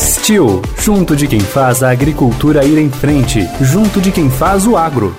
Steel, junto de quem faz a agricultura ir em frente, junto de quem faz o agro.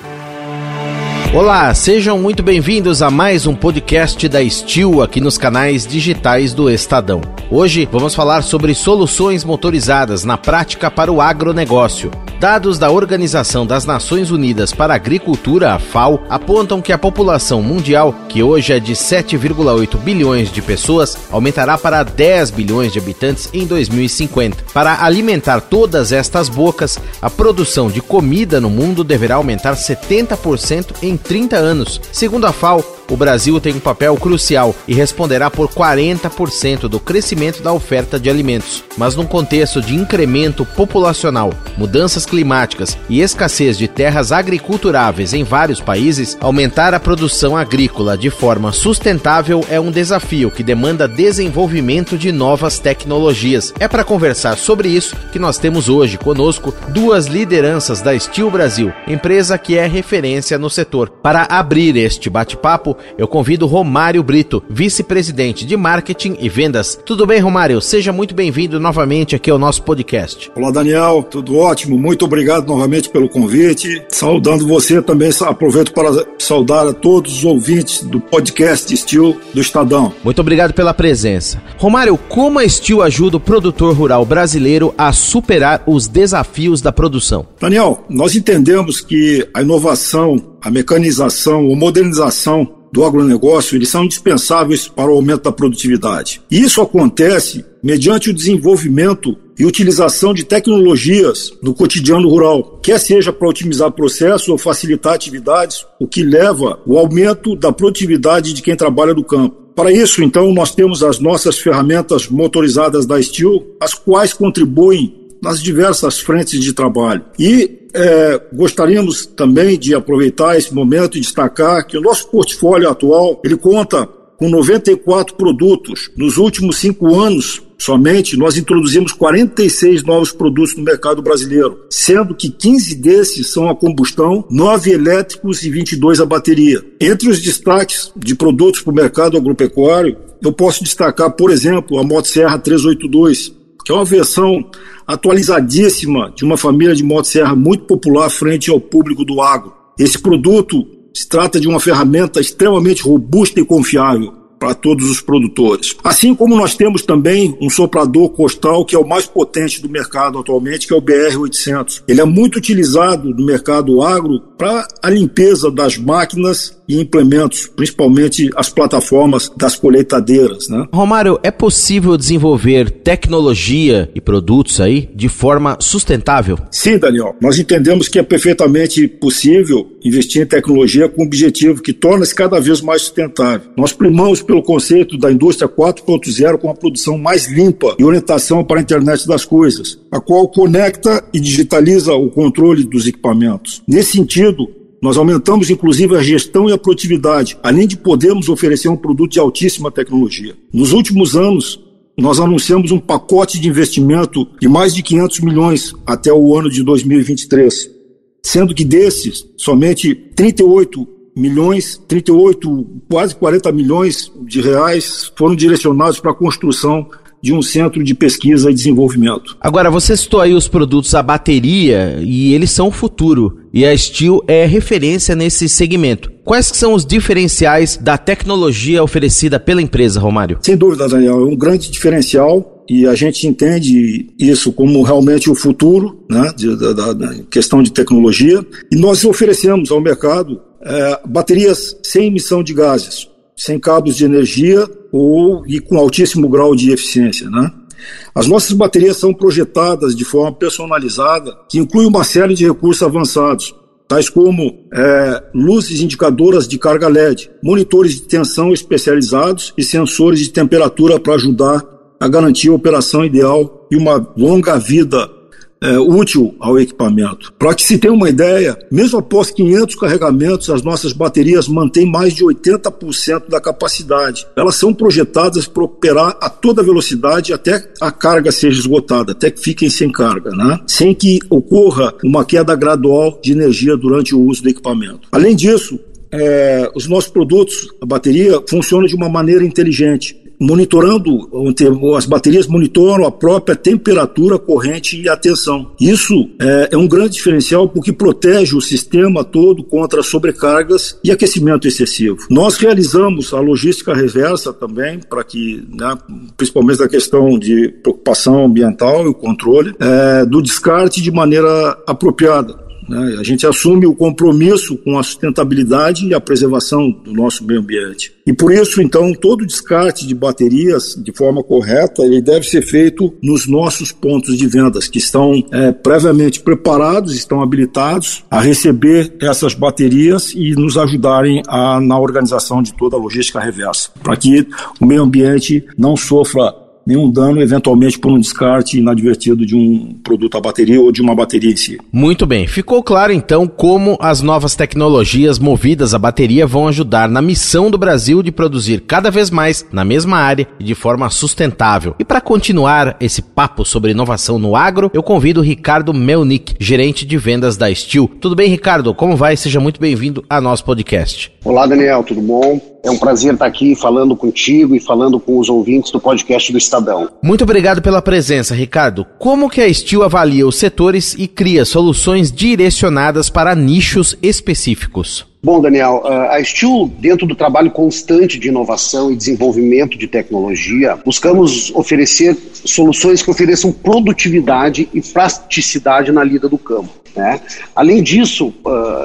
Olá, sejam muito bem-vindos a mais um podcast da Steel aqui nos canais digitais do Estadão. Hoje vamos falar sobre soluções motorizadas na prática para o agronegócio. Dados da Organização das Nações Unidas para a Agricultura, a FAO, apontam que a população mundial, que hoje é de 7,8 bilhões de pessoas, aumentará para 10 bilhões de habitantes em 2050. Para alimentar todas estas bocas, a produção de comida no mundo deverá aumentar 70% em 30 anos. Segundo a FAO, o Brasil tem um papel crucial e responderá por 40% do crescimento da oferta de alimentos. Mas num contexto de incremento populacional, mudanças climáticas e escassez de terras agriculturáveis em vários países, aumentar a produção agrícola de forma sustentável é um desafio que demanda desenvolvimento de novas tecnologias. É para conversar sobre isso que nós temos hoje conosco duas lideranças da Steel Brasil, empresa que é referência no setor. Para abrir este bate-papo, eu convido Romário Brito, vice-presidente de marketing e vendas. Tudo bem, Romário? Seja muito bem-vindo novamente aqui ao nosso podcast. Olá, Daniel. Tudo ótimo. Muito obrigado novamente pelo convite. Saudando você também, aproveito para saudar a todos os ouvintes do podcast Steel do Estadão. Muito obrigado pela presença. Romário, como a Steel ajuda o produtor rural brasileiro a superar os desafios da produção? Daniel, nós entendemos que a inovação, a mecanização, a modernização do agronegócio, eles são indispensáveis para o aumento da produtividade. E isso acontece mediante o desenvolvimento e utilização de tecnologias no cotidiano rural, quer seja para otimizar processos ou facilitar atividades, o que leva ao aumento da produtividade de quem trabalha no campo. Para isso, então, nós temos as nossas ferramentas motorizadas da Steel, as quais contribuem nas diversas frentes de trabalho. E é, gostaríamos também de aproveitar esse momento e destacar que o nosso portfólio atual ele conta com 94 produtos. Nos últimos cinco anos, somente, nós introduzimos 46 novos produtos no mercado brasileiro, sendo que 15 desses são a combustão, 9 elétricos e 22 a bateria. Entre os destaques de produtos para o mercado agropecuário, eu posso destacar, por exemplo, a Motosserra 382, que é uma versão atualizadíssima de uma família de motosserra muito popular frente ao público do agro. Esse produto se trata de uma ferramenta extremamente robusta e confiável para todos os produtores. Assim como nós temos também um soprador costal que é o mais potente do mercado atualmente, que é o BR-800. Ele é muito utilizado no mercado agro para a limpeza das máquinas e implementos, principalmente as plataformas das colheitadeiras. Né? Romário, é possível desenvolver tecnologia e produtos aí de forma sustentável? Sim, Daniel. Nós entendemos que é perfeitamente possível investir em tecnologia com um objetivo que torna-se cada vez mais sustentável. Nós primamos pelo conceito da indústria 4.0 com a produção mais limpa e orientação para a internet das coisas, a qual conecta e digitaliza o controle dos equipamentos. Nesse sentido, nós aumentamos inclusive a gestão e a produtividade, além de podermos oferecer um produto de altíssima tecnologia. Nos últimos anos, nós anunciamos um pacote de investimento de mais de 500 milhões até o ano de 2023, sendo que desses, somente 38 milhões, 38, quase 40 milhões de reais foram direcionados para a construção de um centro de pesquisa e desenvolvimento. Agora, você citou aí os produtos a bateria e eles são o futuro. E a Steel é referência nesse segmento. Quais são os diferenciais da tecnologia oferecida pela empresa, Romário? Sem dúvida, Daniel. É um grande diferencial e a gente entende isso como realmente o futuro, né, da, da, da questão de tecnologia. E nós oferecemos ao mercado é, baterias sem emissão de gases, sem cabos de energia ou e com altíssimo grau de eficiência, né? As nossas baterias são projetadas de forma personalizada, que inclui uma série de recursos avançados, tais como é, luzes indicadoras de carga LED, monitores de tensão especializados e sensores de temperatura para ajudar a garantir a operação ideal e uma longa vida é, útil ao equipamento. Para que se tenha uma ideia, mesmo após 500 carregamentos, as nossas baterias mantêm mais de 80% da capacidade. Elas são projetadas para operar a toda velocidade até a carga seja esgotada, até que fiquem sem carga, né? sem que ocorra uma queda gradual de energia durante o uso do equipamento. Além disso, é, os nossos produtos, a bateria, funcionam de uma maneira inteligente monitorando, as baterias monitoram a própria temperatura, corrente e a tensão. Isso é, é um grande diferencial porque protege o sistema todo contra sobrecargas e aquecimento excessivo. Nós realizamos a logística reversa também, para que, né, principalmente na questão de preocupação ambiental e o controle, é, do descarte de maneira apropriada. Né? A gente assume o compromisso com a sustentabilidade e a preservação do nosso meio ambiente. E por isso, então, todo descarte de baterias de forma correta, ele deve ser feito nos nossos pontos de vendas, que estão é, previamente preparados, estão habilitados a receber essas baterias e nos ajudarem a, na organização de toda a logística reversa, para que o meio ambiente não sofra nenhum dano eventualmente por um descarte inadvertido de um produto a bateria ou de uma bateria em si. Muito bem, ficou claro então como as novas tecnologias movidas à bateria vão ajudar na missão do Brasil de produzir cada vez mais na mesma área e de forma sustentável. E para continuar esse papo sobre inovação no agro, eu convido o Ricardo Melnick, gerente de vendas da Steel. Tudo bem, Ricardo? Como vai? Seja muito bem-vindo a nosso podcast. Olá, Daniel, tudo bom? É um prazer estar aqui falando contigo e falando com os ouvintes do podcast do Estadão. Muito obrigado pela presença, Ricardo. Como que a Steel avalia os setores e cria soluções direcionadas para nichos específicos? Bom, Daniel, a Steel, dentro do trabalho constante de inovação e desenvolvimento de tecnologia, buscamos oferecer soluções que ofereçam produtividade e praticidade na lida do campo. Né? Além disso,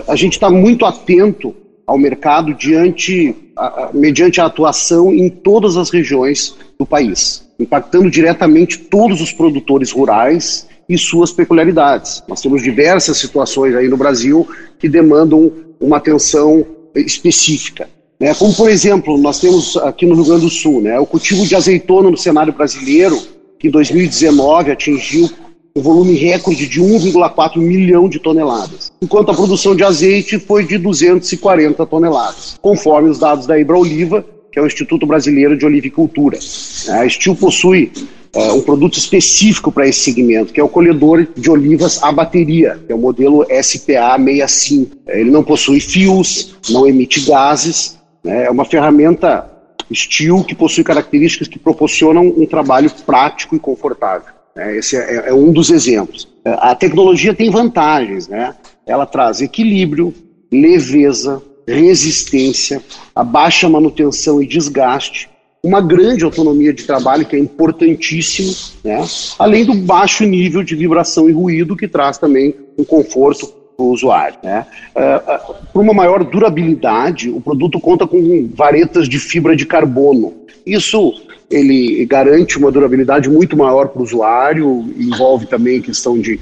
a gente está muito atento ao mercado diante, a, mediante a atuação em todas as regiões do país, impactando diretamente todos os produtores rurais e suas peculiaridades. Nós temos diversas situações aí no Brasil que demandam uma atenção específica. Né? Como, por exemplo, nós temos aqui no Rio Grande do Sul né, o cultivo de azeitona no cenário brasileiro, que em 2019 atingiu um volume recorde de 1,4 milhão de toneladas, enquanto a produção de azeite foi de 240 toneladas, conforme os dados da Ibra Oliva, que é o Instituto Brasileiro de Olivicultura. A Estil possui uh, um produto específico para esse segmento, que é o colhedor de olivas à bateria, que é o modelo SPA65. Ele não possui fios, não emite gases, né? é uma ferramenta Steel que possui características que proporcionam um trabalho prático e confortável. É, esse é, é, um dos exemplos. É, a tecnologia tem vantagens, né? Ela traz equilíbrio, leveza, resistência, a baixa manutenção e desgaste, uma grande autonomia de trabalho que é importantíssimo, né? além do baixo nível de vibração e ruído que traz também um conforto o usuário. Né? Uh, uh, Para uma maior durabilidade, o produto conta com varetas de fibra de carbono. Isso ele garante uma durabilidade muito maior para o usuário, envolve também questão de uh,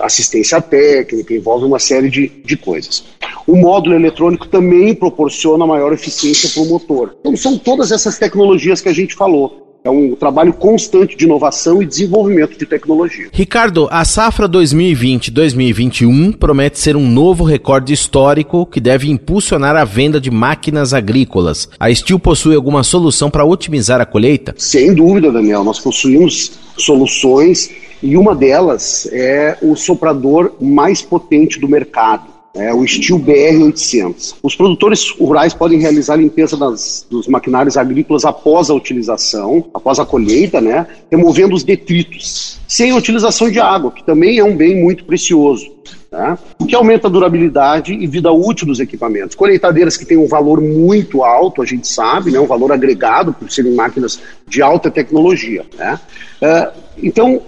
assistência técnica, envolve uma série de, de coisas. O módulo eletrônico também proporciona maior eficiência para o motor. Então, são todas essas tecnologias que a gente falou. É um trabalho constante de inovação e desenvolvimento de tecnologia. Ricardo, a safra 2020-2021 promete ser um novo recorde histórico que deve impulsionar a venda de máquinas agrícolas. A Steel possui alguma solução para otimizar a colheita? Sem dúvida, Daniel. Nós possuímos soluções e uma delas é o soprador mais potente do mercado é o Steel BR-800. Os produtores rurais podem realizar a limpeza das, dos maquinários agrícolas após a utilização, após a colheita, né, removendo os detritos, sem a utilização de água, que também é um bem muito precioso. Né? O que aumenta a durabilidade e vida útil dos equipamentos. Colheitadeiras que têm um valor muito alto, a gente sabe, né? um valor agregado, por serem máquinas de alta tecnologia. Né? Uh, então,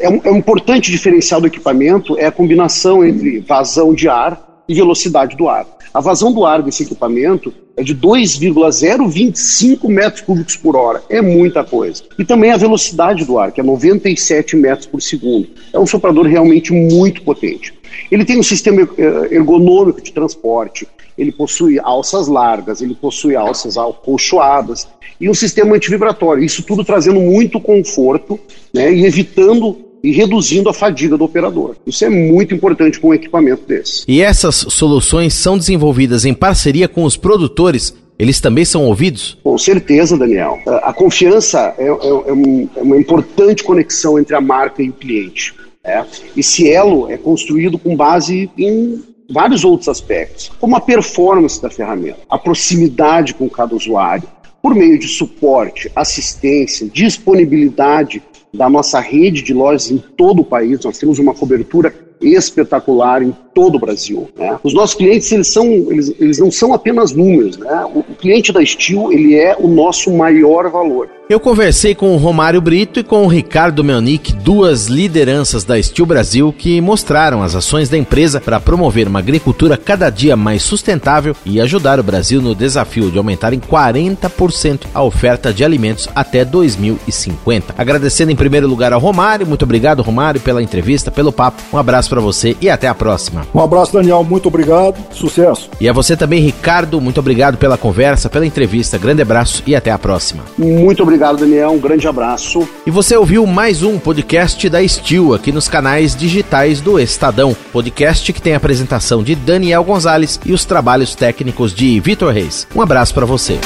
é um, é um importante diferencial do equipamento é a combinação entre vazão de ar e velocidade do ar. A vazão do ar desse equipamento é de 2,025 metros cúbicos por hora. É muita coisa. E também a velocidade do ar, que é 97 metros por segundo. É um soprador realmente muito potente. Ele tem um sistema eh, ergonômico de transporte, ele possui alças largas, ele possui alças acolchoadas e um sistema antivibratório. Isso tudo trazendo muito conforto né, e evitando e reduzindo a fadiga do operador. Isso é muito importante com um equipamento desse. E essas soluções são desenvolvidas em parceria com os produtores eles também são ouvidos? Com certeza, Daniel. A confiança é, é, é, é uma importante conexão entre a marca e o cliente. Né? Esse elo é construído com base em vários outros aspectos, como a performance da ferramenta, a proximidade com cada usuário, por meio de suporte, assistência, disponibilidade da nossa rede de lojas em todo o país. Nós temos uma cobertura espetacular em todo o Brasil. Né? Os nossos clientes eles são eles, eles não são apenas números. Né? O, o cliente da Steel ele é o nosso maior valor. Eu conversei com o Romário Brito e com o Ricardo Melnick, duas lideranças da Steel Brasil, que mostraram as ações da empresa para promover uma agricultura cada dia mais sustentável e ajudar o Brasil no desafio de aumentar em 40% a oferta de alimentos até 2050. Agradecendo em primeiro lugar ao Romário, muito obrigado Romário pela entrevista, pelo papo. Um abraço para você e até a próxima. Um abraço Daniel, muito obrigado, sucesso. E a você também Ricardo, muito obrigado pela conversa, pela entrevista. Grande abraço e até a próxima. Muito obrigado Daniel. Um grande abraço. E você ouviu mais um podcast da Estil aqui nos canais digitais do Estadão. Podcast que tem a apresentação de Daniel Gonzalez e os trabalhos técnicos de Vitor Reis. Um abraço para você.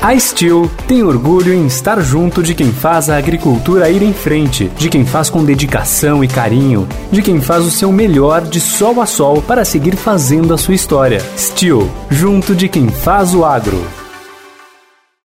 A Steel tem orgulho em estar junto de quem faz a agricultura ir em frente, de quem faz com dedicação e carinho, de quem faz o seu melhor de sol a sol para seguir fazendo a sua história. Steel, junto de quem faz o agro.